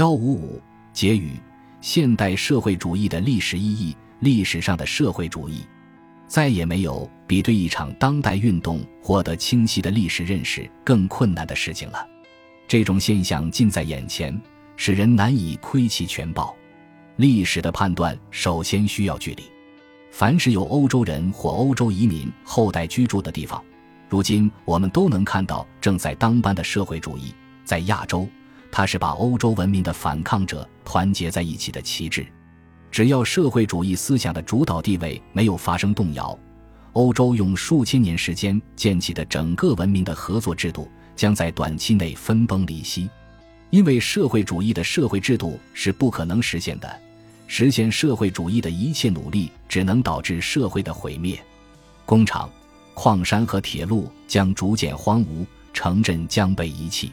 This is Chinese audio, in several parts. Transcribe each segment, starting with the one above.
幺五五结语：现代社会主义的历史意义，历史上的社会主义，再也没有比对一场当代运动获得清晰的历史认识更困难的事情了。这种现象近在眼前，使人难以窥其全貌。历史的判断首先需要距离。凡是有欧洲人或欧洲移民后代居住的地方，如今我们都能看到正在当班的社会主义。在亚洲，它是把欧洲文明的反抗者团结在一起的旗帜。只要社会主义思想的主导地位没有发生动摇，欧洲用数千年时间建起的整个文明的合作制度将在短期内分崩离析。因为社会主义的社会制度是不可能实现的。实现社会主义的一切努力只能导致社会的毁灭，工厂、矿山和铁路将逐渐荒芜，城镇将被遗弃，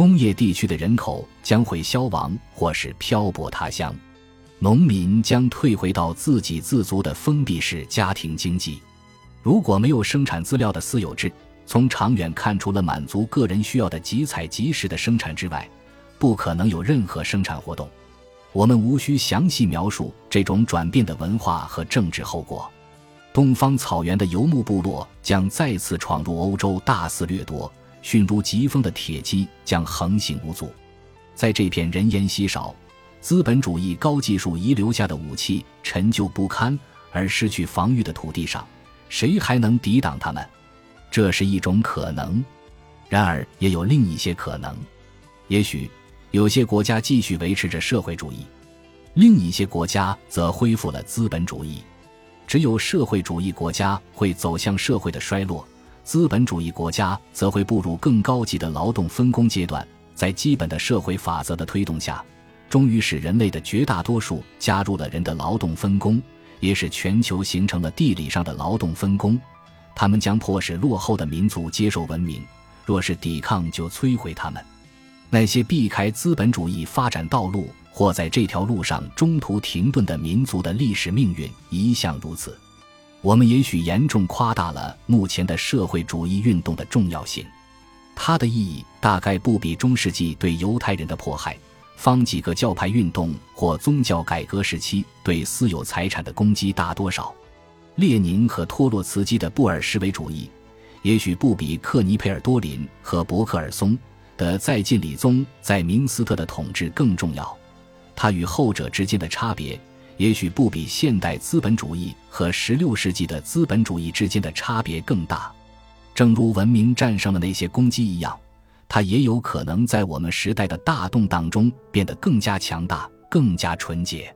工业地区的人口将会消亡或是漂泊他乡，农民将退回到自给自足的封闭式家庭经济。如果没有生产资料的私有制，从长远看，除了满足个人需要的即采即食的生产之外，不可能有任何生产活动。我们无需详细描述这种转变的文化和政治后果。东方草原的游牧部落将再次闯入欧洲，大肆掠夺；迅如疾风的铁骑将横行无阻。在这片人烟稀少、资本主义高技术遗留下的武器陈旧不堪而失去防御的土地上，谁还能抵挡他们？这是一种可能。然而，也有另一些可能，也许。有些国家继续维持着社会主义，另一些国家则恢复了资本主义。只有社会主义国家会走向社会的衰落，资本主义国家则会步入更高级的劳动分工阶段。在基本的社会法则的推动下，终于使人类的绝大多数加入了人的劳动分工，也使全球形成了地理上的劳动分工。他们将迫使落后的民族接受文明，若是抵抗，就摧毁他们。那些避开资本主义发展道路或在这条路上中途停顿的民族的历史命运一向如此。我们也许严重夸大了目前的社会主义运动的重要性，它的意义大概不比中世纪对犹太人的迫害、方几个教派运动或宗教改革时期对私有财产的攻击大多少。列宁和托洛茨基的布尔什维主义，也许不比克尼佩尔多林和伯克尔松。的在晋理宗在明斯特的统治更重要，它与后者之间的差别也许不比现代资本主义和十六世纪的资本主义之间的差别更大。正如文明战胜了那些攻击一样，它也有可能在我们时代的大动荡中变得更加强大、更加纯洁。